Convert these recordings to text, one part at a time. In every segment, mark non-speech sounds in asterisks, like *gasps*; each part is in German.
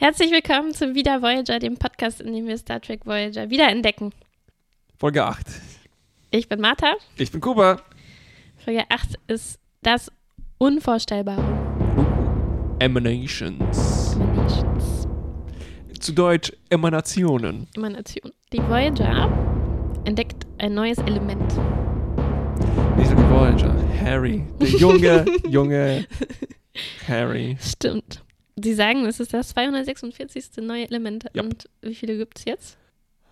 Herzlich willkommen zu Wieder Voyager, dem Podcast, in dem wir Star Trek Voyager wiederentdecken. Folge 8. Ich bin Martha. Ich bin Kuba. Folge 8 ist das Unvorstellbare. Emanations. Emanations. Zu Deutsch Emanationen. Emanation. Die Voyager entdeckt ein neues Element. Nicht nur die Voyager. Harry. Der junge, *laughs* junge *laughs* Harry. Stimmt. Sie sagen, es ist das 246. neue Element. Ja. Und wie viele gibt es jetzt?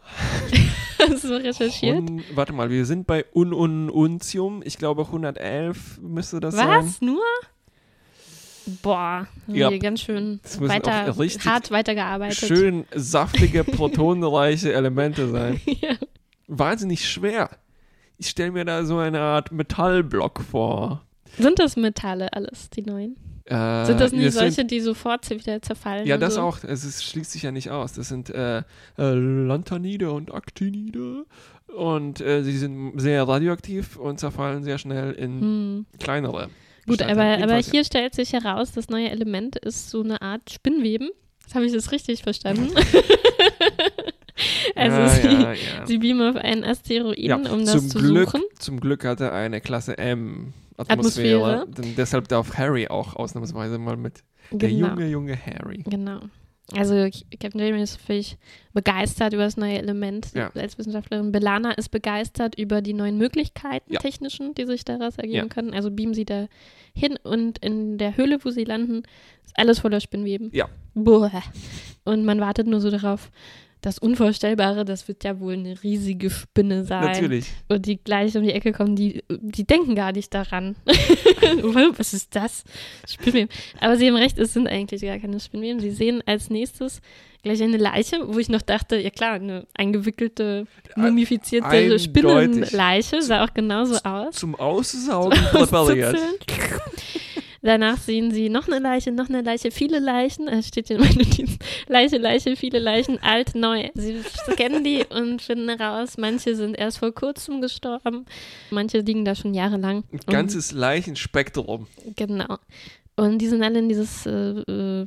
*laughs* Hast du recherchiert? Und, warte mal, wir sind bei Un Un Untium. Ich glaube 111 müsste das sein. Was? Nur? Boah, Ja. wir ganz schön weiter, hart weitergearbeitet. Schön saftige, *laughs* protonenreiche Elemente sein. *laughs* Ja. Wahnsinnig schwer. Ich stelle mir da so eine Art Metallblock vor. Sind das Metalle alles, die neuen? Äh, Sind das nicht das solche, Sind, die sofort wieder zerfallen? ja, das so? auch. Es ist, schließt sich ja nicht aus. Das sind äh, äh, Lanthanide und Actinide. Und äh, sie sind sehr radioaktiv und zerfallen sehr schnell in Hm. kleinere. Gut, aber, aber hier stellt sich heraus, das neue Element ist so eine Art Spinnweben. Das habe ich das richtig verstanden. *laughs* *laughs* also ja, sie, ja, ja. sie beamen auf einen Asteroiden, Ja, um das zum zu Glück, suchen. Zum Glück hatte er eine Klasse M Atmosphäre. Atmosphäre. Denn deshalb darf Harry auch ausnahmsweise mal mit. Der Genau. junge, junge Harry. Genau. Also Captain Jamie ist völlig begeistert über das neue Element Ja. als Wissenschaftlerin. Belana ist begeistert über die neuen Möglichkeiten Ja. technischen, die sich daraus ergeben Ja. können. Also beamen sie da hin und in der Höhle, wo sie landen, ist alles voller Spinnweben. Ja. Boah. Und man wartet nur so darauf, das Unvorstellbare, das wird ja wohl eine riesige Spinne sein. Natürlich. Und die gleich um die Ecke kommen, die, die denken gar nicht daran. *laughs* Was ist das? Spinnweben. Aber sie haben recht, es sind eigentlich gar keine Spinnweben. Sie sehen als nächstes gleich eine Leiche, wo ich noch dachte, ja klar, eine eingewickelte, mumifizierte Eindeutig. Spinnenleiche, sah auch genauso aus. Zum Aussaugen. *laughs* Danach sehen sie noch eine Leiche, noch eine Leiche, viele Leichen. Es steht hier in meinen Notizen. *laughs* Leiche, Leiche, viele Leichen, alt, neu. Sie scannen die und finden heraus, manche sind erst vor kurzem gestorben, manche liegen da schon jahrelang. Ein ganzes Leichenspektrum. Und, genau. Und die sind alle in dieses äh, äh,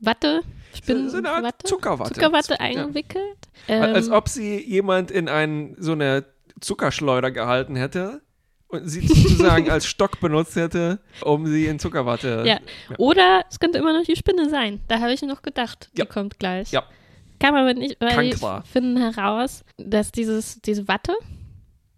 Watte, Spinnen, so eine Art Watte, Zuckerwatte. Zuckerwatte Ja. eingewickelt. Als Ähm, ob sie jemand in einen, so eine Zuckerschleuder gehalten hätte und sie sozusagen *laughs* als Stock benutzt hätte, um sie in Zuckerwatte. Ja. Oder es könnte immer noch die Spinne sein. Da habe ich noch gedacht, die Ja. kommt gleich. Ja. Kam aber nicht, weil die finden heraus, dass dieses, diese Watte,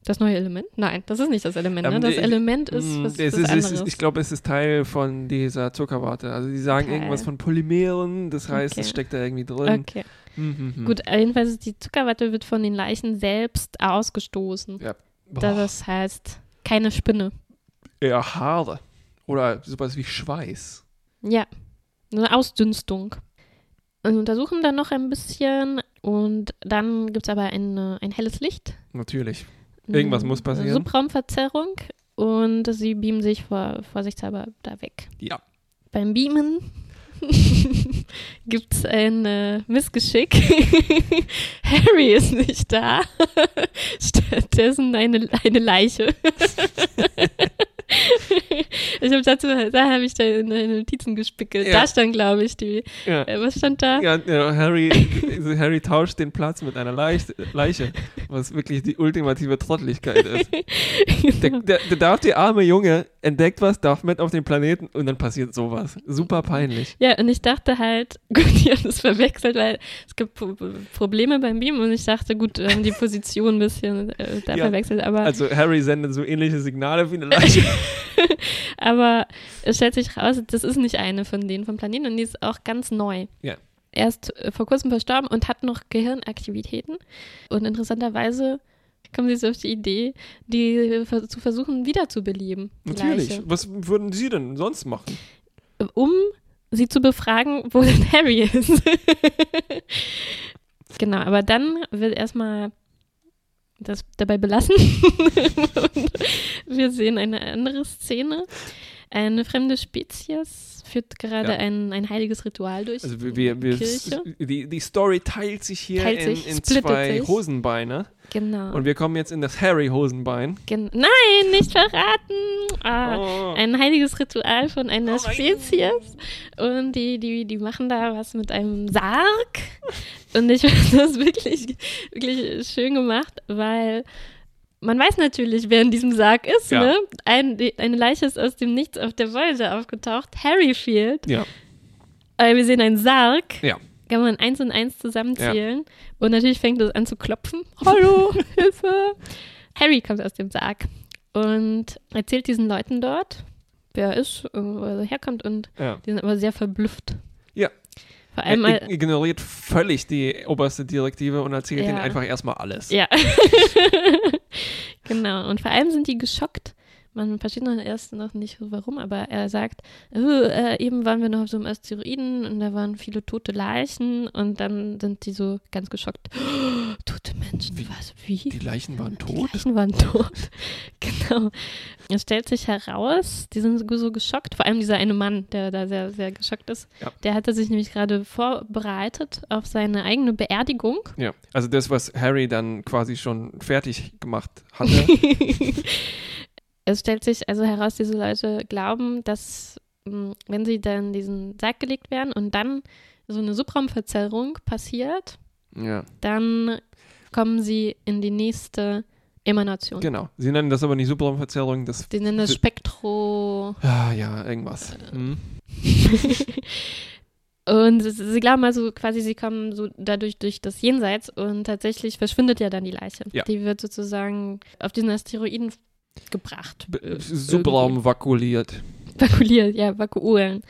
das neue Element? Nein, das ist nicht das Element. Ne? Ähm, Das die- Element ist Mm, was, es was ist, ist, ich glaube, es ist Teil von dieser Zuckerwatte. Also sie sagen Okay. irgendwas von Polymeren, das heißt, Okay. es steckt da irgendwie drin. okay. Mhm, mhm. Gut, jedenfalls die Zuckerwatte wird von den Leichen selbst ausgestoßen. Ja. Boah, Das heißt, keine Spinne. eher Haare. Oder sowas wie Schweiß. Ja, eine Ausdünstung. Und untersuchen dann noch ein bisschen und dann gibt es aber ein, ein helles Licht. Natürlich. Irgendwas Eine muss passieren. Subraumverzerrung und sie beamen sich vor, vorsichtshalber da weg. Ja. Beim Beamen *laughs* gibt es ein äh, Missgeschick. *laughs* Harry ist nicht da. *laughs* Stattdessen eine, eine Leiche. Ich habe dazu, da habe ich da in den Notizen gespickelt. Ja. Da stand, glaube ich, die. Ja. Äh, was stand da? Ja, Harry, *laughs* Harry tauscht den Platz mit einer Leich, Leiche, was wirklich die ultimative Trottlichkeit ist. *laughs* Der, der, der darf, der arme Junge entdeckt was, darf mit auf den Planeten und dann passiert sowas. Super peinlich. Ja, und ich dachte halt, *laughs* gut, die haben das verwechselt, weil es gibt Pro Probleme beim Beam und ich dachte, gut, haben die Position ein bisschen äh, da Ja, verwechselt, aber, Also Harry sendet so ähnliche Signale wie eine Leiche. *laughs* aber es stellt sich raus, das ist nicht eine von denen vom Planeten und die ist auch ganz neu. Ja. Erst äh, vor kurzem verstorben und hat noch Gehirnaktivitäten und interessanterweise kommen sie so auf die Idee, die zu versuchen wiederzubeleben. Natürlich. Leiche. Was würden Sie denn sonst machen? um sie zu befragen, wo denn Harry ist. *laughs* genau, aber dann wird erstmal das dabei belassen. *laughs* Wir sehen eine andere Szene. Eine fremde Spezies führt gerade Ja. ein, ein heiliges Ritual durch. Also wir, wir, Kirche. die, die Story teilt sich hier Teilt in, sich, in zwei sich. Hosenbeine. genau. Und wir kommen jetzt in das Harry-Hosenbein. Gen Nein, nicht verraten! Ah, Oh. Ein heiliges Ritual von einer Oh. Spezies. Und die, die, die machen da was mit einem Sarg. Und ich *laughs* finde das wirklich, wirklich schön gemacht, weil man weiß natürlich, wer in diesem Sarg ist. Ja. Ne? Ein, eine Leiche ist aus dem Nichts auf der Voyager aufgetaucht. Harryfield. Ja. Äh, wir sehen einen Sarg. Ja. Kann man eins und eins zusammenzählen. Und natürlich fängt es an zu klopfen. Hallo, *laughs* Hilfe. Harry kommt aus dem Sarg und erzählt diesen Leuten dort, wer er ist, wo er herkommt. Und Ja. die sind aber sehr verblüfft. Ja. Vor Er allem, ig- ignoriert völlig die oberste Direktive und erzählt Ja. ihnen einfach erstmal alles. ja. *laughs* genau. Und vor allem sind die geschockt. Man versteht noch erst noch nicht so warum, aber er sagt, äh, äh, eben waren wir noch auf so einem Asteroiden und da waren viele tote Leichen und dann sind die so ganz geschockt. Tote Menschen, Wie? was? Wie? Die Leichen waren Die tot? Leichen waren tot. *laughs* genau. Es stellt sich heraus, die sind so geschockt, vor allem dieser eine Mann, der da sehr, sehr geschockt ist. Ja. Der hatte sich nämlich gerade vorbereitet auf seine eigene Beerdigung. Ja. Also das, was Harry dann quasi schon fertig gemacht hatte. *laughs* Es stellt sich also heraus, diese Leute glauben, dass mh, wenn sie dann diesen Sarg gelegt werden und dann so eine Subraumverzerrung passiert, ja. dann kommen sie in die nächste Emanation. Genau. Sie nennen das aber nicht Subraumverzerrung, das. Die nennen das Sie- Spektro. Ah, ja, irgendwas. Hm. *laughs* Und sie glauben also quasi, sie kommen so dadurch durch das Jenseits und tatsächlich verschwindet ja dann die Leiche. Ja. Die wird sozusagen auf diesen Asteroiden gebracht. B- Äh, Subraum vakuuliert. irgendwie. Vakuuliert, ja, vakuulen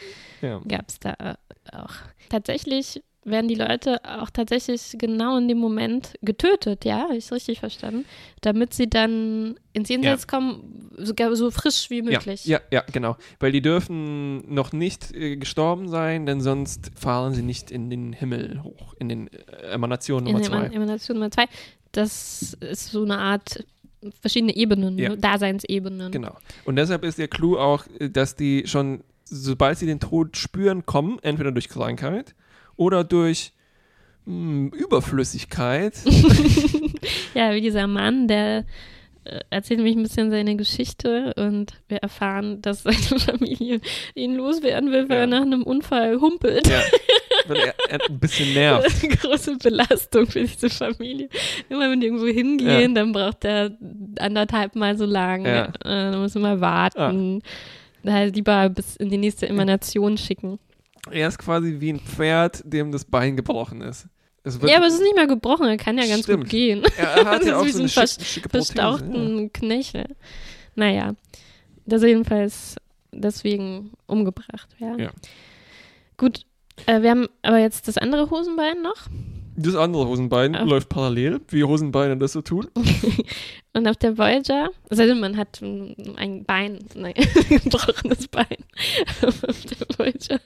Ja. gab es da äh, auch. Tatsächlich werden die Leute auch tatsächlich genau in dem Moment getötet, ja, habe ich richtig verstanden, damit sie dann ins Jenseits kommen, sogar so frisch wie möglich. Ja, ja, ja, genau. Weil die dürfen noch nicht äh, gestorben sein, denn sonst fahren sie nicht in den Himmel hoch, in den äh, Emanationen in Nummer Eman- zwei. Emanation Nummer zwei. Das ist so eine Art verschiedene Ebenen, Ja. ne? Daseinsebenen. Genau. Und deshalb ist der Clou auch, äh, dass die schon, sobald sie den Tod spüren, kommen, entweder durch Krankheit oder durch mh, Überflüssigkeit. *laughs* *laughs* Ja, wie dieser Mann, der äh, erzählt mich ein bisschen seine Geschichte und wir erfahren, dass seine *laughs* Familie ihn loswerden will, weil Ja. er nach einem Unfall humpelt. ja, weil er, er ein bisschen nervt. Das ist eine große Belastung für diese Familie. Immer wenn die irgendwo hingehen, dann braucht er anderthalb Mal so lange. Ja. Äh, Dann muss man warten. Daher lieber bis in die nächste Emanation schicken. Er ist quasi wie ein Pferd, dem das Bein gebrochen ist. Ja, aber es ist nicht mal gebrochen, er kann ja ganz Stimmt. gut gehen. er hat *laughs* ja auch so so eine ein schick, schicke Prothese. Bestauchten Knöchel. Naja, das jedenfalls deswegen umgebracht werden. Ja. Gut, äh, wir haben aber jetzt das andere Hosenbein noch. Das andere Hosenbein Ja. läuft parallel, wie Hosenbeine das so tun. *laughs* Und auf der Voyager, also man hat ein Bein, nein, *laughs* ein gebrochenes Bein *laughs* auf der Voyager,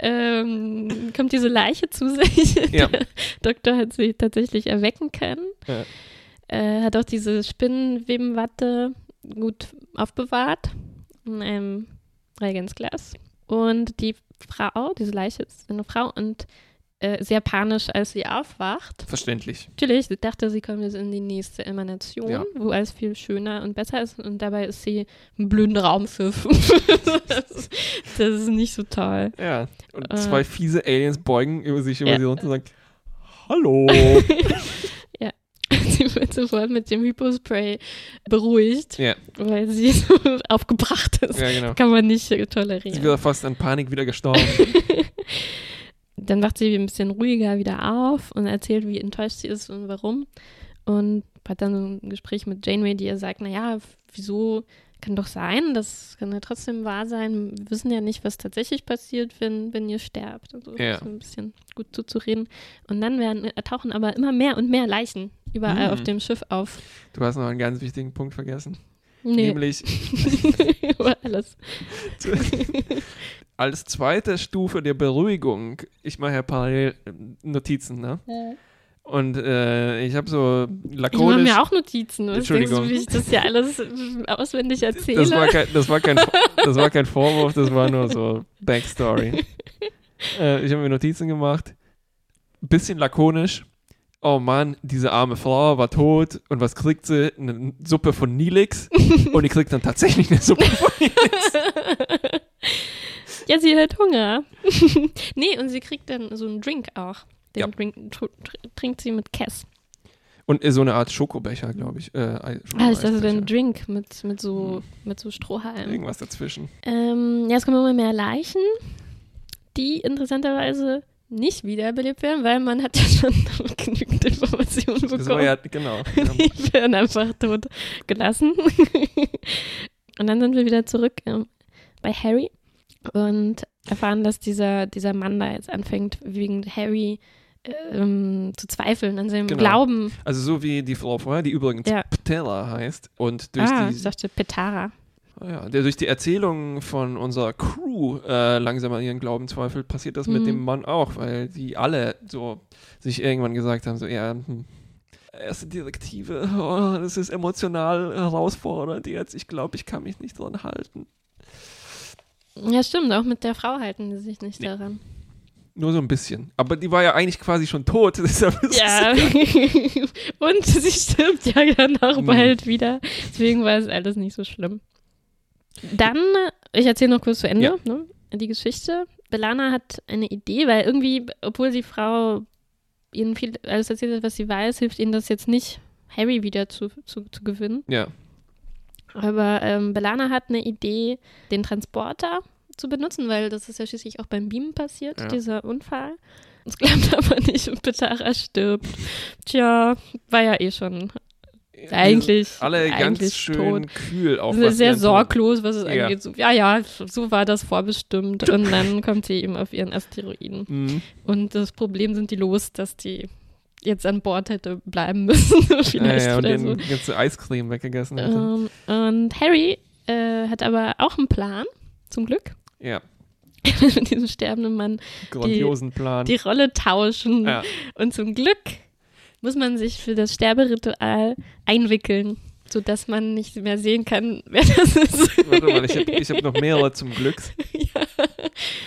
ähm, kommt diese Leiche zu sich. Ja. Der Doktor hat sie tatsächlich erwecken können. Ja. Äh, hat auch diese Spinnenwebenwatte gut aufbewahrt in einem Reagenzglas. Und die Frau, diese Leiche ist eine Frau und äh, sehr panisch, als sie aufwacht. Verständlich. Natürlich, sie dachte, sie kommt jetzt in die nächste Emanation, Ja. wo alles viel schöner und besser ist. Und dabei ist sie ein blöder Raumschiff. das, *laughs* ist- das ist nicht so toll. Ja. Und Äh. zwei fiese Aliens beugen über sich über Ja. sie runter und sagen, Hallo. *laughs* *laughs* sie wird sofort mit dem Hypospray beruhigt, ja, weil sie so aufgebracht ist. ja, genau. Kann man nicht äh, Sie tolerieren. wäre fast an Panik wieder gestorben. Dann wacht sie ein bisschen ruhiger wieder auf und erzählt, wie enttäuscht sie ist und warum. Und hat dann so ein Gespräch mit Janeway, die ihr sagt, naja, wieso kann doch sein, das kann ja trotzdem wahr sein. Wir wissen ja nicht, was tatsächlich passiert, wenn, wenn ihr sterbt. Und so Ja. so ein bisschen gut zuzureden. Und dann werden, äh, tauchen aber immer mehr und mehr Leichen überall Mhm. auf dem Schiff auf. Du hast noch einen ganz wichtigen Punkt vergessen. Nee, Nämlich *laughs* alles. *laughs* als zweite Stufe der Beruhigung, ich mache ja parallel äh, Notizen, ne? Und äh, ich habe so Ich mache lakonisch. mir auch Notizen. Was denkst du, Entschuldigung. wie ich das hier alles auswendig erzähle? das, war kein, das, war kein, *laughs* das war kein Vorwurf, das war nur so Backstory. äh, ich habe mir Notizen gemacht. Bisschen lakonisch. Oh Mann, diese arme Frau war tot und was kriegt sie? Eine Suppe von Nilix. *laughs* und die kriegt dann tatsächlich eine Suppe von Nilix. ja, sie hat Hunger. *laughs* nee, und sie kriegt dann so einen Drink auch. Den Ja. Drink tr tr trinkt sie mit Cass. Und äh, so eine Art Schokobecher, glaube ich. Äh, Ah, ist das Schokoeisbecher. ein Drink mit, mit so, mit so Strohhalmen? Irgendwas dazwischen. Ähm, ja, es kommen immer mehr Leichen, die interessanterweise nicht wiederbelebt werden, weil man hat *laughs* ja schon genügend Informationen bekommen. ja, genau. *laughs* Die werden einfach tot gelassen. *laughs* und dann sind wir wieder zurück ähm, bei Harry und erfahren, dass dieser, dieser Mann da jetzt anfängt, wegen Harry ähm, zu zweifeln an seinem Genau. Glauben. Also so wie die Frau vorher, die übrigens Ja. Ptella heißt. Und durch ah, die ich dachte Petara. Ah Ja, der durch die Erzählung von unserer Crew äh, langsam an ihren Glauben zweifelt, passiert das mit Mhm. dem Mann auch, weil die alle so sich irgendwann gesagt haben, so, ja, hm, erste Direktive, *laughs* oh, das ist emotional herausfordernd jetzt, ich glaube, ich kann mich nicht dran halten. Ja, stimmt, auch mit der Frau halten sie sich nicht Nee. daran. Nur so ein bisschen. Aber die war ja eigentlich quasi schon tot, *laughs* Ja. es *laughs* Und sie stirbt ja danach Hm. bald wieder. Deswegen war es alles nicht so schlimm. Dann, ich erzähle noch kurz zu Ende, Ja. ne, die Geschichte. Belana hat eine Idee, weil irgendwie, obwohl die Frau ihnen viel alles erzählt hat, was sie weiß, hilft ihnen das jetzt nicht, Harry wieder zu, zu, zu gewinnen. Ja, Aber ähm, Belana hat eine Idee, den Transporter zu benutzen, weil das ist ja schließlich auch beim Beamen passiert, Ja. dieser Unfall. Es klappt *laughs* aber nicht und Petara stirbt. Tja, war ja eh schon eigentlich, alle ganz eigentlich schön tot. kühl auf Sehr, sorglos, was es Ja. angeht. So, ja, ja, so war das vorbestimmt. Und dann *laughs* kommt sie eben auf ihren Asteroiden. Mhm. Und das Problem sind die los, dass die jetzt an Bord hätte bleiben *laughs* müssen. Vielleicht Ja, ja, und oder den so. ganze Eiscreme weggegessen hätte. Ähm, und Harry äh, hat aber auch einen Plan, zum Glück. Ja, *laughs* mit diesem sterbenden Mann grandiosen Plan. die Rolle tauschen. ja. Und zum Glück muss man sich für das Sterberitual einwickeln, sodass man nicht mehr sehen kann, *laughs* wer das ist. Warte mal, ich habe hab noch mehrere zum Glück. *laughs* ja,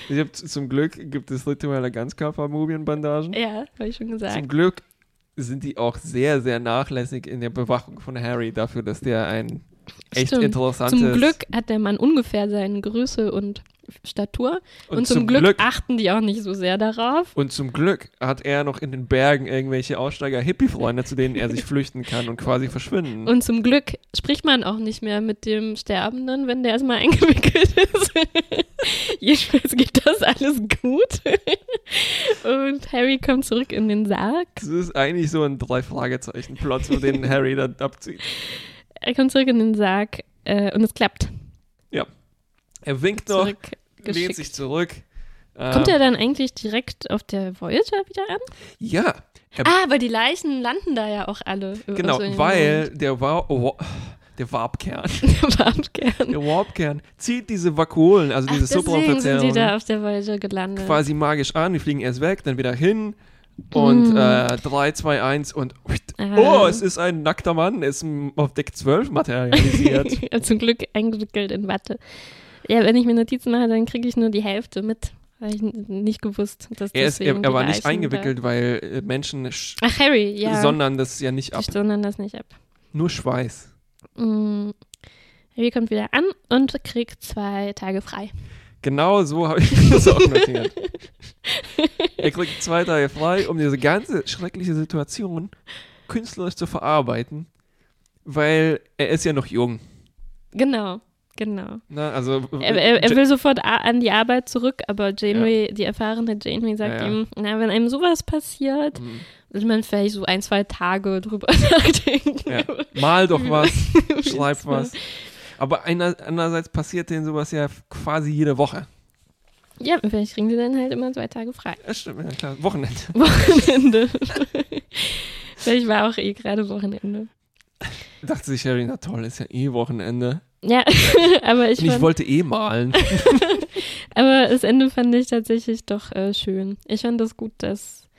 Ich hab, zum Glück gibt es rituelle Ganzkörper-Mumienbandagen. ja habe ich schon Zum gesagt. Glück sind die auch sehr, sehr nachlässig in der Bewachung von Harry dafür, dass der ein echt Stimmt. interessantes... Zum Glück hat der Mann ungefähr seine Größe und Statur. Und, zum, Glück, achten die auch nicht so sehr darauf. und zum Glück hat er noch in den Bergen irgendwelche Aussteiger-Hippie-Freunde, zu denen er sich flüchten kann und quasi verschwinden. Und zum Glück spricht man auch nicht mehr mit dem Sterbenden, wenn der erstmal *laughs* eingewickelt ist. *laughs* Jedenfalls geht das alles gut. *laughs* Und Harry kommt zurück in den Sarg. das ist eigentlich so ein Drei-Fragezeichen-Plot, so den Harry dann abzieht. Er kommt zurück in den Sarg äh, und es klappt. Er winkt noch, lehnt sich zurück. Kommt Ähm, er dann eigentlich direkt auf der Voyager wieder an? Ja, ah, aber die Leichen landen da ja auch alle. genau, Also in- weil der war... Oh, der Warpkern. *laughs* Warmkern. Der Warpkern zieht diese Vakuolen, also Ach, diese deswegen sind die Subraumverzerrungen, da auf der Voyager gelandet. quasi magisch an. Die fliegen erst weg, dann wieder hin. Und Mm. äh, 3, 2, 1 und Ah. oh, es ist ein nackter Mann, ist auf Deck 12 materialisiert. *laughs* Zum Glück eingewickelt in Watte. Ja, wenn ich mir Notizen mache, dann kriege ich nur die Hälfte mit. Habe ich nicht gewusst, dass er, ist, er, er die war nicht eingewickelt, weil äh, Menschen sch- Da Ach, Harry, ja. sondern das ja nicht die ab. sondern das nicht ab. Nur Schweiß. Mm. Harry kommt wieder an und kriegt zwei Tage frei. Genau so habe ich das auch notiert. er kriegt zwei Tage frei, um diese ganze schreckliche Situation künstlerisch zu verarbeiten, weil er ist ja noch jung. Genau, genau. Ne? Also, Er, er, er Ja- will sofort an die Arbeit zurück, aber Janeway, die erfahrene Janeway sagt Ja, ja. ihm, na, wenn einem sowas passiert, Mhm. will man vielleicht so ein, zwei Tage drüber *laughs* nachdenken. Ja. Mal doch was, *laughs* schreib was. Aber einer, andererseits passiert denen sowas ja quasi jede Woche. Ja, vielleicht kriegen sie dann halt immer zwei Tage frei. Das stimmt, ja klar. Wochenende. *laughs* Wochenende. vielleicht war auch eh gerade Wochenende. Dachte sich Harry, na toll, ist ja eh Wochenende. Ja, *laughs* aber ich Und ich fand, wollte eh malen. *laughs* aber das Ende fand ich tatsächlich doch äh, schön. Ich fand das gut, dass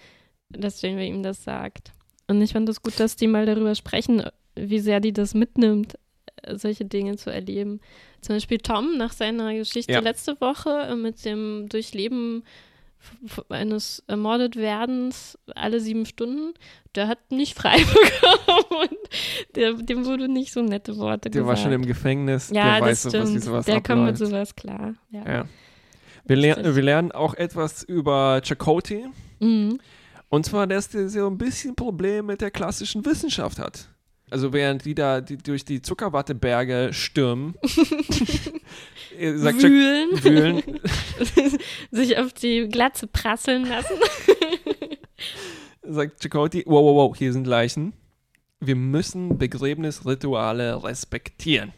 dass Janeway ihm das sagt. Und ich fand das gut, dass die mal darüber sprechen, wie sehr die das mitnimmt, äh, solche Dinge zu erleben. Zum Beispiel Tom nach seiner Geschichte Ja. letzte Woche äh, mit dem Durchleben eines ermordet werdens alle sieben Stunden, der hat nicht frei *laughs* bekommen und der, dem wurde nicht so nette Worte Der gesagt. war schon im Gefängnis, ja, der weiß das sowas, wie stimmt. sowas der kommt mit sowas klar. Ja. Ja. Wir, ler wir lernen auch etwas über Chakotay. Mhm. Und zwar, dass der so ein bisschen Probleme mit der klassischen Wissenschaft hat. Also während die da die, durch die Zuckerwatteberge stürmen, *laughs* *laughs* sagt Chak Wühlen, Wühlen, *laughs* sich auf die Glatze prasseln lassen. sagt Chakotay, wow, wow, wow, hier sind Leichen. Wir müssen Begräbnisrituale respektieren.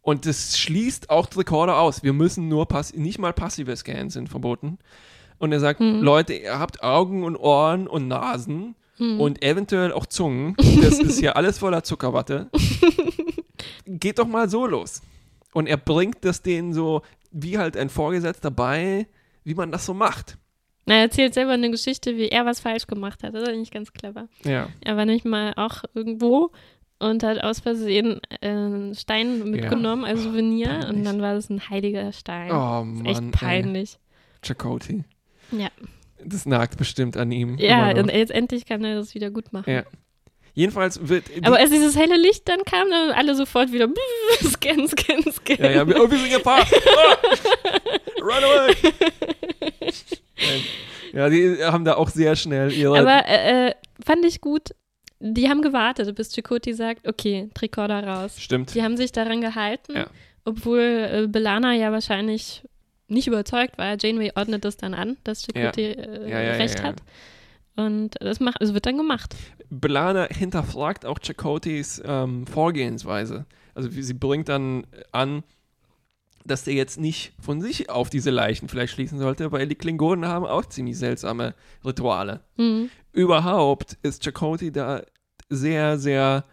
Und das schließt auch Rekorder aus. Wir müssen nur, nicht mal passive Scans sind verboten. Und er sagt, Hm. Leute, ihr habt Augen und Ohren und Nasen Hm. und eventuell auch Zungen. Das ist hier *laughs* alles voller Zuckerwatte. Geht doch mal so los. Und er bringt das denen so, wie halt ein Vorgesetzter bei, wie man das so macht. Na, er erzählt selber eine Geschichte, wie er was falsch gemacht hat. Das ist eigentlich ganz clever. Ja. Er war nämlich mal auch irgendwo und hat aus Versehen äh, einen Stein mitgenommen als Souvenir peinlich. und dann war das ein heiliger Stein. Oh Mann. echt peinlich. Chakotay. Ja, Das nagt bestimmt an ihm. ja und jetzt endlich kann er das wieder gut machen. Ja. Jedenfalls wird. Aber als dieses helle Licht dann kam, dann alle sofort wieder *laughs* scan, scan, scan. ja, ja, wir, oh, wir sind gefahren. *laughs* Ah! Run away! ja, die haben da auch sehr schnell ihre. Aber äh, äh, fand ich gut. Die haben gewartet, bis Chakoti sagt, okay, Tricorder raus. Stimmt. Die haben sich daran gehalten, Ja. obwohl äh, Belana ja wahrscheinlich nicht überzeugt war. Janeway ordnet das dann an, dass Chakoti äh, Ja, ja, ja, recht ja. hat. Und das, macht, das wird dann gemacht. Belana hinterfragt auch Chakotis ähm, Vorgehensweise. Also sie bringt dann an, dass der jetzt nicht von sich auf diese Leichen vielleicht schließen sollte, weil die Klingonen haben auch ziemlich seltsame Rituale. Mhm. Überhaupt ist Chakotay da sehr, sehr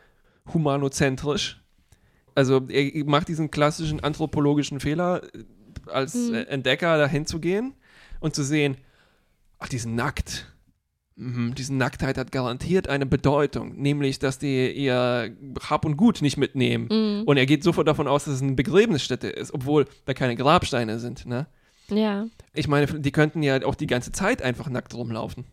humanozentrisch. Also er macht diesen klassischen anthropologischen Fehler, äh, als Mhm. Entdecker dahin zu gehen und zu sehen, ach, die sind nackt. Mhm, diese Nacktheit hat garantiert eine Bedeutung, nämlich, dass die ihr Hab und Gut nicht mitnehmen. Mhm. Und er geht sofort davon aus, dass es eine Begräbnisstätte ist, obwohl da keine Grabsteine sind. Ne? Ja. Ich meine, die könnten ja auch die ganze Zeit einfach nackt rumlaufen.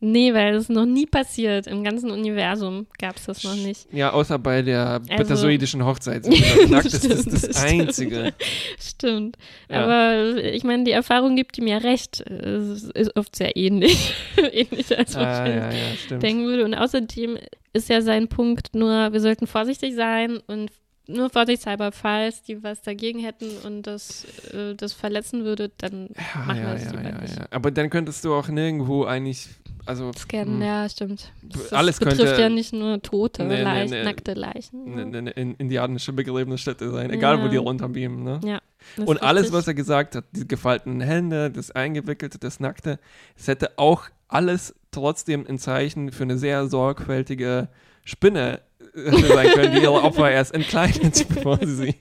Nee, weil das noch nie passiert. Im ganzen Universum gab es das noch nicht. Ja, außer bei der Also- betasoidischen Hochzeit. *laughs* nackt. das ist Stimmt, das das stimmt. Einzige. *laughs* Stimmt. Ja. Aber ich meine, die Erfahrung gibt ihm ja recht. Es ist oft sehr ähnlich. *laughs* ähnlich als man Ah, ja, ja, denken würde. Und außerdem ist ja sein Punkt nur, wir sollten vorsichtig sein und nur vorsichtshalber, falls die was dagegen hätten und das, äh, das verletzen würde, dann ja, machen wir ja, das ja, ja, nicht. ja. Aber dann könntest du auch nirgendwo eigentlich, also Scannen, hm, ja, stimmt. Das, das Alles betrifft könnte- ja nicht nur tote Nee, nee, Leichen, nee. nackte Leichen. eine, ja. eine, eine indianische Begräbnisstätte sein, egal wo Ja. die runterbeamen. Ne? Ja, das Und alles, was er gesagt hat, die gefalteten Hände, das Eingewickelte, das Nackte, es hätte auch alles trotzdem ein Zeichen für eine sehr sorgfältige Spinne äh, *laughs* sein können, die ihre Opfer erst entkleidet, *laughs* bevor sie sie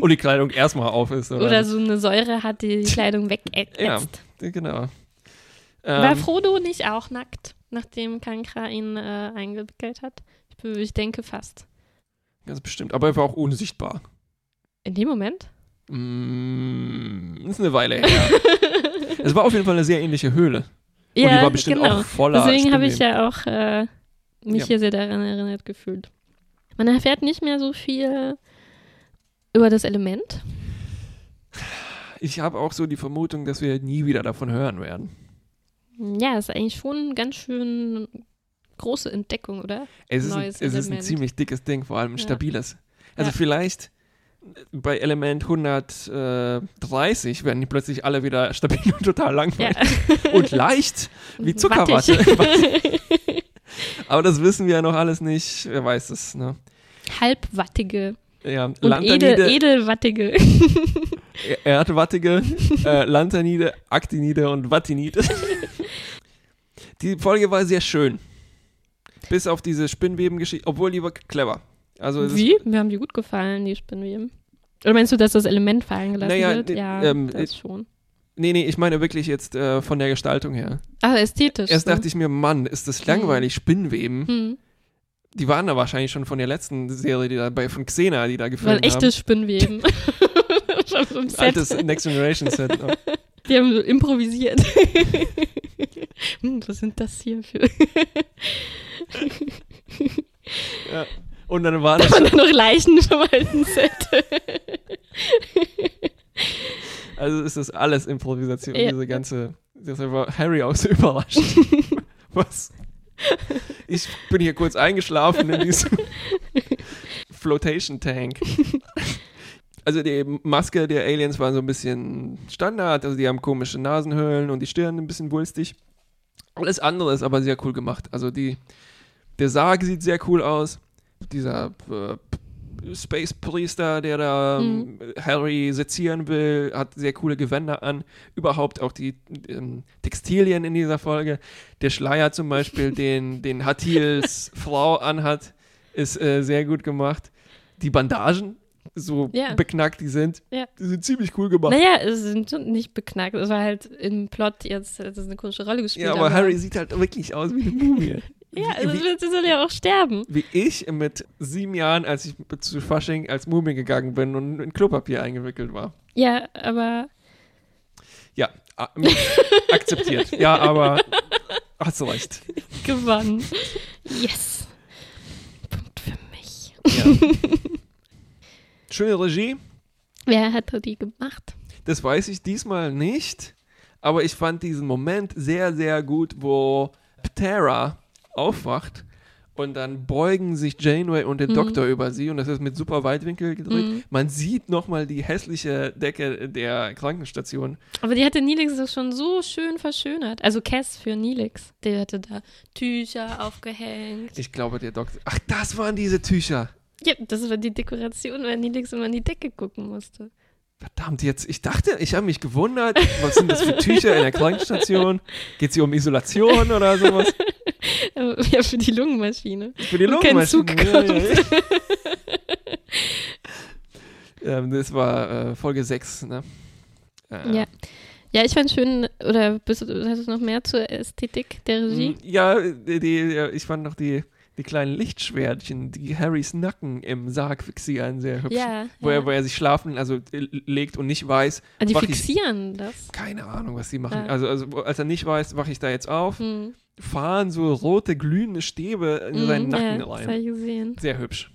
und die Kleidung erstmal auf ist. Oder, Oder so eine Säure hat, die die Kleidung *laughs* wegätzt. Ja. Genau. War Ähm, Frodo nicht auch nackt, nachdem Kankra ihn äh, eingewickelt hat? Ich, ich denke fast. ganz bestimmt. Aber er war auch unsichtbar. In dem Moment? Mm, ist eine Weile her. *laughs* es war auf jeden Fall eine sehr ähnliche Höhle. Und ja, die war bestimmt genau. auch voller Deswegen habe ich ja auch äh, mich Ja. hier sehr daran erinnert gefühlt. Man erfährt nicht mehr so viel über das Element. Ich habe auch so die Vermutung, dass wir nie wieder davon hören werden. Ja, ist eigentlich schon eine ganz schön große Entdeckung, oder? Es ist, ein, Neues es ist ein ziemlich dickes Ding, vor allem ein Ja. stabiles. Also Ja. vielleicht bei Element 130 werden die plötzlich alle wieder stabil und total Ja. langweilig. *laughs* Und leicht, wie Zuckerwatte. *laughs* *laughs* Aber das wissen wir ja noch alles nicht. Wer weiß es, ne? Halbwattige Ja, und edel, edelwattige. Erdwattige, äh, Lanthanide, Actinide und Wattinide. Die Folge war sehr schön. Bis auf diese Spinnwebengeschichte, obwohl die war clever. Also ist- Wie? Mir haben die gut gefallen, die Spinnweben. Oder meinst du, dass das Element fallen gelassen Naja, wird? Ja, ähm, das schon. Nee, nee, ich meine wirklich jetzt äh, von der Gestaltung her. Ah, ästhetisch. Erst ne? dachte ich mir, Mann, ist das langweilig, Spinnweben. Hm. Die waren da wahrscheinlich schon von der letzten Serie, die da bei von Xena, die da Weil gefilmt echtes Spinnweben. *laughs* *laughs* Haben. Altes Next Generation Set. ne? Die haben so improvisiert. *laughs* hm, was sind das hier für. ja. Und dann war Da das waren da noch Leichen *laughs* vom alten Set. Also ist das alles Improvisation, Ja. diese ganze. Deshalb war Harry auch so *laughs* überrascht. Was? Ich bin hier kurz eingeschlafen in diesem *laughs* Flotation Tank. Also die Maske der Aliens war so ein bisschen Standard, also die haben komische Nasenhöhlen und die Stirn ein bisschen wulstig. Alles andere ist aber sehr cool gemacht. Also die, der Sarg sieht sehr cool aus. Dieser äh, Space Priester, der da ähm, Harry sezieren will, hat sehr coole Gewänder an. Überhaupt auch die ähm, Textilien in dieser Folge. Der Schleier zum Beispiel, *laughs* den, den Hattils Frau anhat, ist äh, sehr gut gemacht. Die Bandagen, so Ja. beknackt die sind, Ja. die sind ziemlich cool gemacht. Naja, es sind nicht beknackt. Es war halt im Plot jetzt das ist eine komische Rolle gespielt. ja, aber Harry sieht halt wirklich aus wie eine *laughs* Mumie. Ja, also wie, sie soll ja auch sterben. wie ich mit sieben Jahren, als ich zu Fasching als Mumie gegangen bin und in Klopapier eingewickelt war. Ja, aber Ja, *laughs* akzeptiert. Ja, aber hast du recht. *laughs* gewonnen. Yes. Punkt für mich. Ja. Schöne Regie, Wer hatte die gemacht? das weiß ich diesmal nicht, aber ich fand diesen Moment sehr, sehr gut, wo Ptera aufwacht und dann beugen sich Janeway und der Mhm. Doktor über sie und das ist mit super Weitwinkel gedreht. Mhm. Man sieht nochmal die hässliche Decke der Krankenstation. Aber die hatte Nilix doch schon so schön verschönert. Also Cass für Nilix. Der hatte da Tücher aufgehängt. Ich glaube, der Doktor. Ach, das waren diese Tücher. Ja, das war die Dekoration, weil Nilix immer an die Decke gucken musste. Verdammt, jetzt, ich dachte, ich habe mich gewundert, was sind das für Tücher in der Krankenstation? Geht es hier um Isolation oder sowas? *laughs* Ja, für die Lungenmaschine. Für die kein Lungenmaschine. Zug Ja, ja, kommt. ja. *laughs* ähm, das war äh, Folge 6, ne? Äh, Ja. Ja, ich fand schön, oder bist hast du noch mehr zur Ästhetik der Regie? mm, Ja, die, die, ja, ich fand noch die, die kleinen Lichtschwertchen, die Harrys Nacken im Sarg fixieren, sehr hübsch. Ja. Wo, ja. er, wo er sich schlafen, also äh, legt und nicht weiß, Ah, die wach ich- fixieren das. keine Ahnung, was die machen. Ja. Also, also als er nicht weiß, wache ich da jetzt auf, Hm. fahren so rote, glühende Stäbe in seinen Mhm, Nacken ja, Das habe rein. ich gesehen. Sehr hübsch.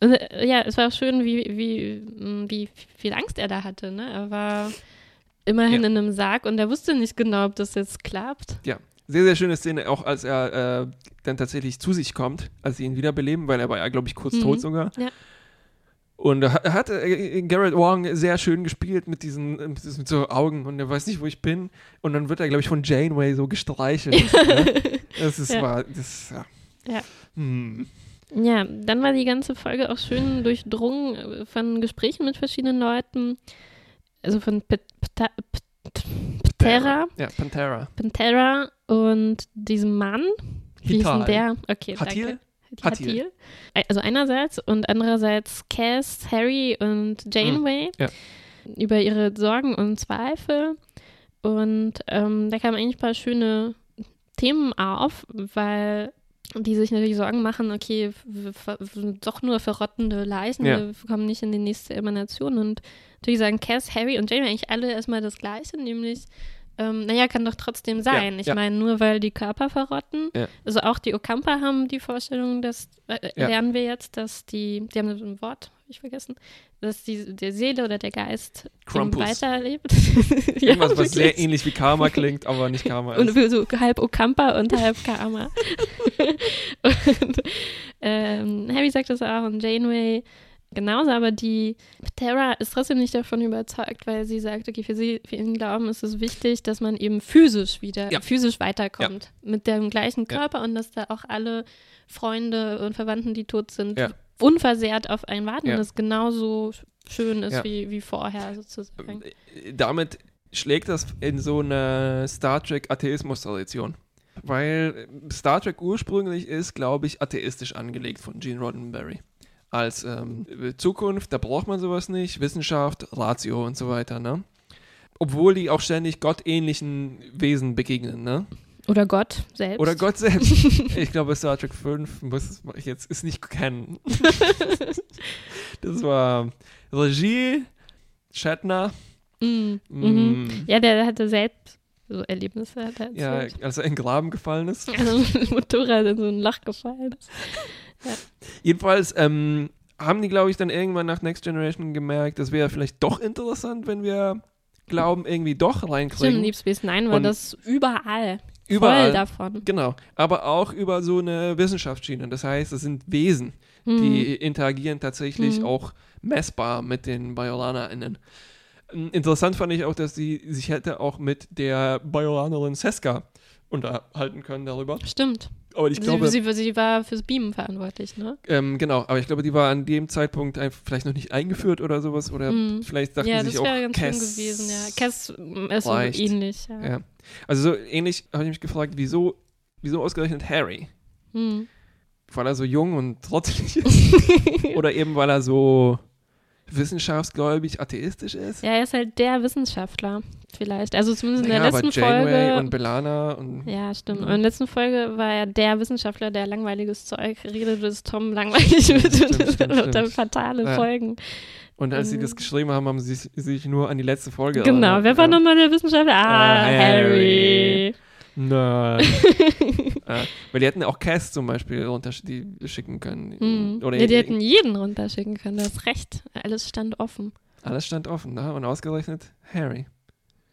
Und, äh, ja, es war auch schön, wie, wie, mh, wie viel Angst er da hatte. Ne? Er war immerhin Ja. in einem Sarg und er wusste nicht genau, ob das jetzt klappt. Sehr, sehr schöne Szene, auch als er äh, dann tatsächlich zu sich kommt, als sie ihn wiederbeleben, weil er war ja, glaube ich, kurz Mhm. tot sogar. Ja. Und er hat, hat äh, Garrett Wong sehr schön gespielt mit diesen mit so Augen und er weiß nicht, wo ich bin. Und dann wird er, glaube ich, von Janeway so gestreichelt. *laughs* ne? Das ist Ja. war, das, ja. Ja. Hm. Ja, dann war die ganze Folge auch schön durchdrungen äh, von Gesprächen mit verschiedenen Leuten. Also von Pet- Ptera, Ja, Pantera. Pantera und diesem Mann. Wie hieß denn Hital. der? Okay, Hatil? danke. Hatil. Hatil. Also einerseits und andererseits Cass, Harry und Janeway Ja. über ihre Sorgen und Zweifel. Und ähm, da kamen eigentlich ein paar schöne Themen auf, weil die sich natürlich Sorgen machen, okay, doch nur verrottende Leichen, Ja. wir kommen nicht in die nächste Emanation. Und natürlich sagen Cass, Harry und Janeway eigentlich alle erstmal das Gleiche, nämlich ähm, naja, kann doch trotzdem sein. ich ja. meine, nur weil die Körper verrotten, Ja. also auch die Okampa haben die Vorstellung, dass, äh, Ja. lernen wir jetzt, dass die, die haben so ein Wort, hab ich vergessen, dass die, der Seele oder der Geist weiterlebt. *laughs* Irgendwas, was sehr ähnlich wie Karma klingt, aber nicht Karma Und ist. so halb Okampa und halb Karma. *laughs* *laughs* und, ähm, Harry sagt das auch und Janeway genauso, aber die Terra ist trotzdem nicht davon überzeugt, weil sie sagt, okay, für sie, für ihren Glauben ist es wichtig, dass man eben physisch wieder, Ja. physisch weiterkommt mit dem gleichen Ja. Körper und dass da auch alle Freunde und Verwandten, die tot sind, Ja. unversehrt auf einen warten Ja. und das genauso schön ist Ja. wie, wie vorher sozusagen. Damit schlägt das in so eine Star Trek Atheismus-Tradition. Weil Star Trek ursprünglich ist, glaube ich, atheistisch angelegt von Gene Roddenberry. Als ähm, Zukunft, da braucht man sowas nicht, Wissenschaft, Ratio und so weiter, ne? obwohl die auch ständig gottähnlichen Wesen begegnen, ne? Oder Gott selbst. Oder Gott selbst. *laughs* ich glaube, Star Trek 5 muss ich jetzt ist nicht kennen. *laughs* das war Regie, Shatner. Mm, Mm, mhm. Ja, der hatte selbst so Erlebnisse. Hat er Ja, als er in den Graben gefallen ist. Also *laughs* mit dem Motorrad in so ein Loch gefallen ist. Jedenfalls ähm, haben die, glaube ich, dann irgendwann nach Next Generation gemerkt, das wäre vielleicht doch interessant, wenn wir Glauben irgendwie doch Stimmt, reinkriegen. Deep Space Nine war Und das überall. Voll Überall. davon. Genau. Aber auch über so eine Wissenschaftsschiene. Das heißt, es sind Wesen, Hm. die interagieren tatsächlich Mhm. auch messbar mit den BajolanerInnen. Ähm, Interessant fand ich auch, dass sie sich hätte auch mit der Bajolanerin Seska unterhalten können darüber. Stimmt. Aber ich glaube, sie, sie, sie war fürs Beamen verantwortlich, ne? ähm, genau, aber ich glaube, die war an dem Zeitpunkt einfach vielleicht noch nicht eingeführt oder sowas. Oder Mhm. vielleicht dachten ja, sich das auch, wäre ganz Cass schön gewesen, ja. Cass mm, ist so ähnlich, ja. Ja. Also so ähnlich habe ich mich gefragt, wieso, wieso ausgerechnet Harry? Hm. Weil er so jung und trottelig *laughs* ist? Oder eben weil er so wissenschaftsgläubig, atheistisch ist? Ja, er ist halt der Wissenschaftler, vielleicht. Also zumindest in der aber letzten Janeway Folge. und Belana und ja, stimmt. Ja. Und in der letzten Folge war er der Wissenschaftler, der langweiliges Zeug redet, bis Tom langweilig Stimmt, wird stimmt, und stimmt, dann stimmt. fatale Ja. Folgen. Und als sie Mhm. das geschrieben haben, haben sie sich, nur an die letzte Folge Genau, erinnert. wer war ja. nochmal der Wissenschaftler? Ah, Ah, Harry. Nein. ja, *laughs* weil die hätten auch Cass zum Beispiel runterschicken können. Hm. Oder ja, die hätten jeden runterschicken können, du hast recht. Alles stand offen. alles stand offen, ne? Und ausgerechnet Harry.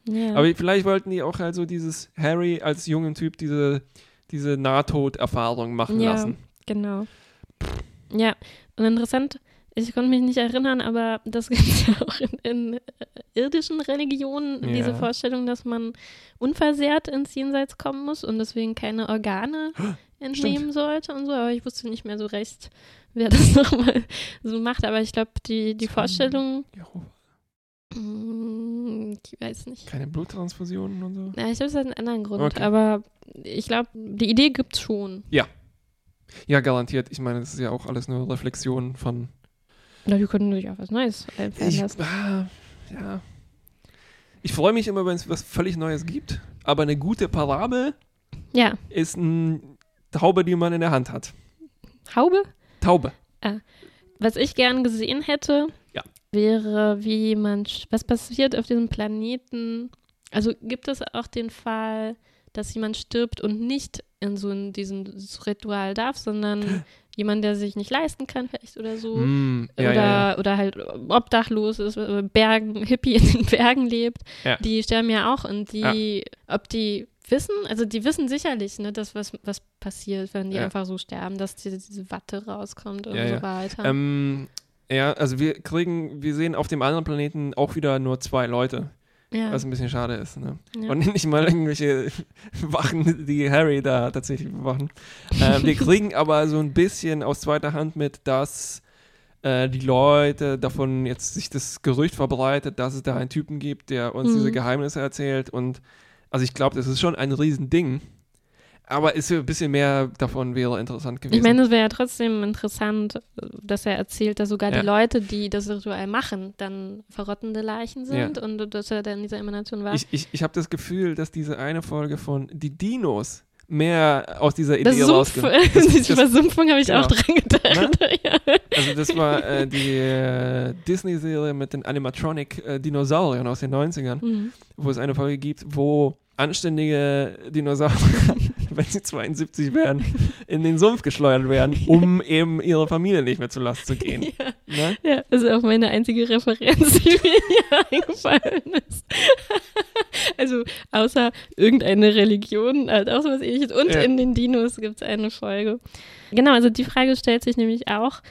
Ja. Aber vielleicht wollten die auch halt so dieses Harry als jungen Typ diese, diese Nahtoderfahrung machen Ja. lassen. Genau. Ja, und interessant, ich konnte mich nicht erinnern, aber das *laughs* gibt es ja auch in, in äh, irdischen Religionen, Ja. diese Vorstellung, dass man unversehrt ins Jenseits kommen muss und deswegen keine Organe *gasps* entnehmen sollte und so, aber ich wusste nicht mehr so recht, wer das *laughs* nochmal so macht, aber ich glaube, die, die Vorstellung, Jehova. mm, ich weiß nicht. Keine Bluttransfusionen und so. Ja, ich glaube, es hat einen anderen Grund, Okay. aber ich glaube, die Idee gibt es schon. Ja, garantiert. Ich meine, das ist ja auch alles nur Reflexion von. Oder die können sich auch was Neues einfallen Ich, lassen. ah, ja. Ich freue mich immer, wenn es was völlig Neues gibt. Aber eine gute Parabel Ja, ist eine Taube, die man in der Hand hat. Haube? Taube. Was ich gern gesehen hätte, Ja. wäre, wie man, sch- was passiert auf diesem Planeten. Also gibt es auch den Fall, dass jemand stirbt und nicht in so ein, diesen Ritual darf, sondern *gasps* jemand, der sich nicht leisten kann, vielleicht oder so. Mm, ja, oder, ja, ja. oder halt obdachlos ist, äh, Bergen, *laughs* Hippie in den Bergen lebt, die sterben ja auch und die, ob die wissen, also die wissen sicherlich, ne, dass was, was passiert, wenn die einfach so sterben, dass diese, diese Watte rauskommt und so weiter. Ähm, ja, also wir kriegen, wir sehen auf dem anderen Planeten auch wieder nur zwei Leute, ja. was ein bisschen schade ist. Ne? ja. Und nicht mal irgendwelche Wachen, die Harry da tatsächlich bewachen. Ähm, wir *laughs* kriegen aber so ein bisschen aus zweiter Hand mit, dass äh, die Leute davon jetzt sich das Gerücht verbreitet, dass es da einen Typen gibt, der uns Mhm. diese Geheimnisse erzählt. Und also ich glaube, das ist schon ein Riesending. Aber ist ein bisschen mehr davon wäre interessant gewesen. ich meine, es wäre ja trotzdem interessant, dass er erzählt, dass sogar Ja. die Leute, die das Ritual machen, dann verrottende Leichen sind Ja. und dass er dann in dieser Emanation war. Ich, ich, ich habe das Gefühl, dass diese eine Folge von Die Dinos mehr aus dieser Idee *laughs* das das- Versumpfung habe ich genau. auch dran gedacht. *laughs* ja. Also das war äh, die äh, Disney-Serie mit den Animatronic-Dinosauriern aus den 90ern, Mhm. wo es eine Folge gibt, wo anständige Dinosaurier, *laughs* wenn sie 72 werden, in den Sumpf geschleudert werden, um *laughs* eben ihre Familie nicht mehr zur Last zu gehen. Ja. Ne? Ja, das ist auch meine einzige Referenz, *laughs* die mir hier eingefallen ist. Also außer irgendeine Religion, halt auch so was ähnliches. Und Ja. in den Dinos gibt es eine Folge. Genau, also die Frage stellt sich nämlich auch,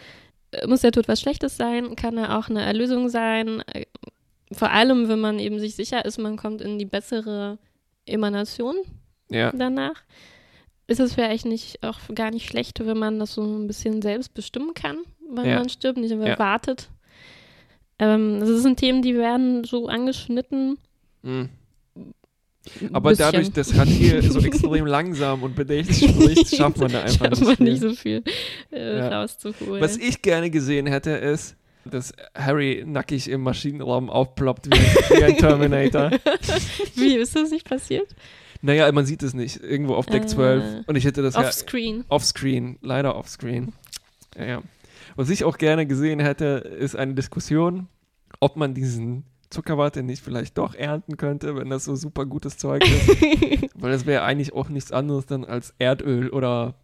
äh, muss der Tod was Schlechtes sein? Kann er auch eine Erlösung sein? Äh, Vor allem, wenn man eben sich sicher ist, man kommt in die bessere Emanation Ja. danach. Ist es vielleicht nicht auch gar nicht schlecht, wenn man das so ein bisschen selbst bestimmen kann, wann Ja. man stirbt, nicht immer Ja. wartet. Ähm, das sind Themen, die werden so angeschnitten. Mhm. Aber bisschen. dadurch, dass Hatier so *laughs* extrem langsam und bedächtig spricht, *laughs* schafft man da einfach schafft man nicht nicht viel. so viel äh, Ja. rauszuholen. Was ich gerne gesehen hätte, ist, dass Harry nackig im Maschinenraum aufploppt wie, wie ein Terminator. *laughs* Wie ist das nicht passiert? Naja, man sieht es nicht. Irgendwo auf Deck Äh, 12. Und ich hätte das ja Offscreen. offscreen, leider offscreen. Ja, ja. Was ich auch gerne gesehen hätte, ist eine Diskussion, ob man diesen Zuckerwatte nicht vielleicht doch ernten könnte, wenn das so super gutes Zeug ist. *laughs* Weil das wäre eigentlich auch nichts anderes dann als Erdöl oder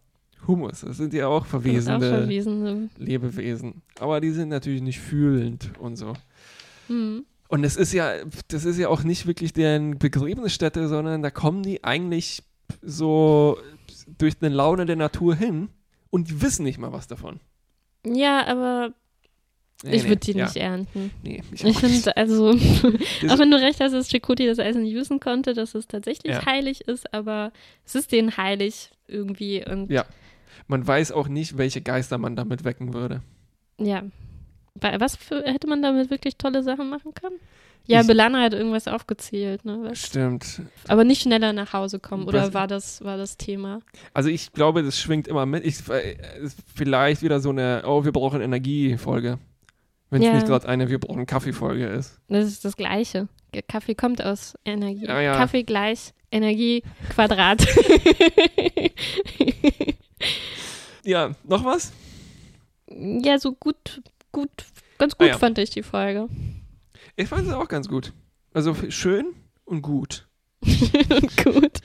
Humus. Das sind ja auch Auch verwesende. Lebewesen. Aber die sind natürlich nicht fühlend und so. Hm. Und es ist ja, das ist ja auch nicht wirklich deren Begräbnisstätte, sondern da kommen die eigentlich so durch eine Laune der Natur hin und die wissen nicht mal was davon. Ja, aber Nee, ich nee, würde die ja, nicht ernten. Nee, ich, Ich finde, also, *laughs* *laughs* auch wenn du recht hast, dass Chakoti das alles nicht wissen konnte, dass es tatsächlich Ja. heilig ist, aber es ist denen heilig irgendwie und Ja. Man weiß auch nicht, welche Geister man damit wecken würde. ja. Wa- Was für, hätte man damit wirklich tolle Sachen machen können? Ja, Ich- Belana hat irgendwas aufgezählt, ne? Was, Stimmt. aber nicht schneller nach Hause kommen, oder Was- war das, war das Thema? Also ich glaube, das schwingt immer mit. Ich, äh, vielleicht wieder so eine, oh, wir brauchen Energie-Folge. Wenn es Ja. nicht gerade eine, wir brauchen Kaffee-Folge ist. Das ist das Gleiche. Kaffee kommt aus Energie. Ja, ja. Kaffee gleich Energie Quadrat. *laughs* Ja, noch was? ja, so gut, gut, ganz gut Ah, ja. fand ich die Folge. Ich fand es auch ganz gut. Also schön und gut. *laughs* gut.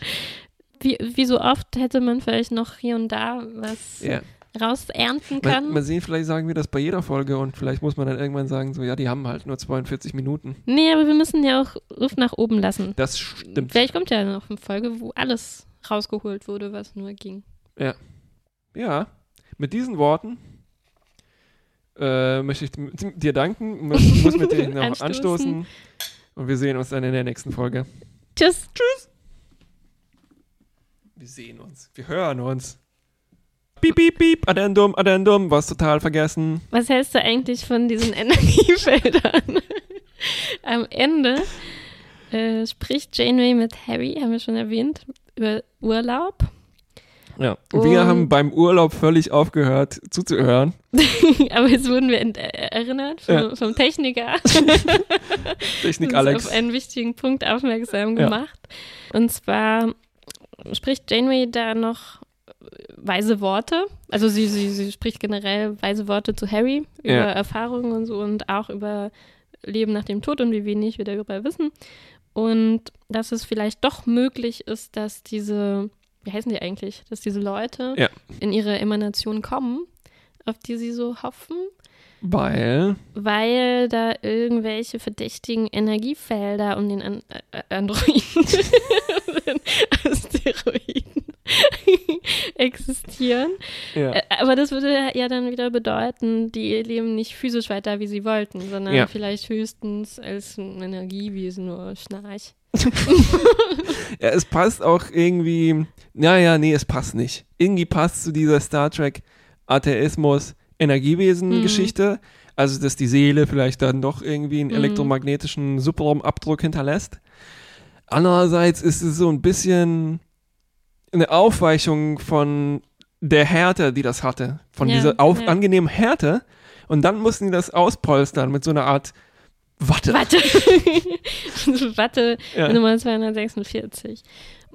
Wie, wie so oft hätte man vielleicht noch hier und da was Ja. rausernten Mal, können. mal sehen, vielleicht sagen wir das bei jeder Folge und vielleicht muss man dann irgendwann sagen, so, ja, die haben halt nur 42 Minuten. nee, aber wir müssen ja auch Luft nach oben lassen. Das stimmt. Vielleicht kommt ja noch eine Folge, wo alles rausgeholt wurde, was nur ging. Ja, mit diesen Worten äh, möchte ich dir danken, muss, muss mit dir *laughs* noch Anstoßen. anstoßen und wir sehen uns dann in der nächsten Folge. Tschüss. Wir sehen uns. Wir hören uns. Piep, piep, piep. Addendum, Addendum. Was total vergessen. Was hältst du eigentlich von diesen *laughs* Energiefeldern? *laughs* Am Ende äh, spricht Janeway mit Harry, haben wir schon erwähnt, über Urlaub. Ja. Wir Und- haben beim Urlaub völlig aufgehört zuzuhören. *laughs* Aber jetzt wurden wir erinnert vom, Ja. vom Techniker. *laughs* Technik Alex. auf einen wichtigen Punkt aufmerksam Ja. gemacht. Und zwar spricht Janeway da noch weise Worte. Also sie, sie, sie spricht generell weise Worte zu Harry über Ja. Erfahrungen und so und auch über Leben nach dem Tod und wie wenig wir darüber wissen. Und dass es vielleicht doch möglich ist, dass diese, wie heißen die eigentlich, dass diese Leute Ja. in ihre Emanation kommen, auf die sie so hoffen Weil. weil da irgendwelche verdächtigen Energiefelder um den An äh, Androiden, *laughs* Asteroiden *laughs* existieren. Ja. Äh, Aber das würde ja dann wieder bedeuten, die leben nicht physisch weiter, wie sie wollten, sondern Ja. vielleicht höchstens als ein Energiewesen oder Schnarch. Ja, es passt auch irgendwie. Naja, nee, es passt nicht. Irgendwie passt zu dieser Star Trek Atheismus Energiewesen-Geschichte. Also, dass die Seele vielleicht dann doch irgendwie einen Mhm. elektromagnetischen Subraumabdruck hinterlässt. Andererseits ist es so ein bisschen eine Aufweichung von der Härte, die das hatte. Von Ja, dieser auf ja. angenehmen Härte. Und dann mussten die das auspolstern mit so einer Art Watte. Watte. *laughs* Watte Ja. Nummer 246.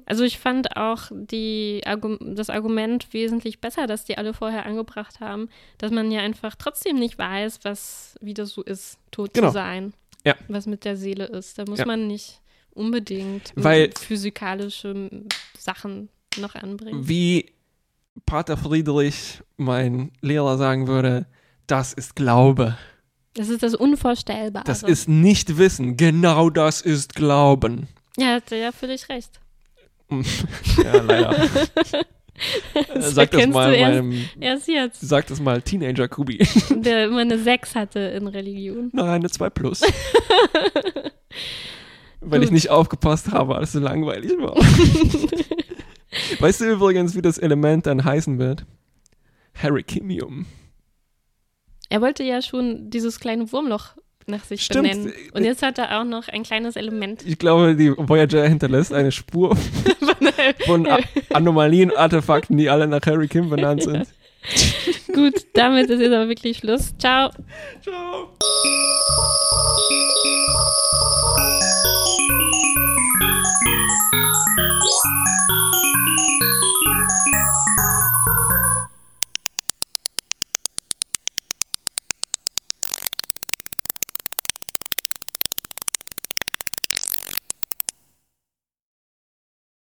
Also ich fand auch die das Argument wesentlich besser, dass die alle vorher angebracht haben, dass man ja einfach trotzdem nicht weiß, was, wie das so ist, tot Genau. zu sein. Ja. Was mit der Seele ist. Da muss Ja. man nicht unbedingt Weil- physikalische Sachen noch anbringen. Wie Pater Friedrich, mein Lehrer, sagen würde, das ist Glaube. Das ist das Unvorstellbare. Das ist nicht Wissen. Genau das ist Glauben. ja, hat er ja völlig recht. *laughs* ja, leider. *laughs* Das sag das mal du erst, meinem, erst jetzt, sag das mal Teenager Kubi. *laughs* der immer eine 6 hatte in Religion. Nein, eine 2 plus. Weil ich Gut. nicht aufgepasst habe, als es so langweilig war. weißt du übrigens, wie das Element dann heißen wird? Herikimium. Er wollte ja schon dieses kleine Wurmloch nach sich Stimmt. benennen. Und jetzt hat er auch noch ein kleines Element. Ich glaube, die Voyager hinterlässt eine Spur *laughs* von Anomalien, Artefakten, die alle nach Harry Kim benannt sind. Gut, damit ist jetzt aber wirklich Schluss. Ciao. Ciao.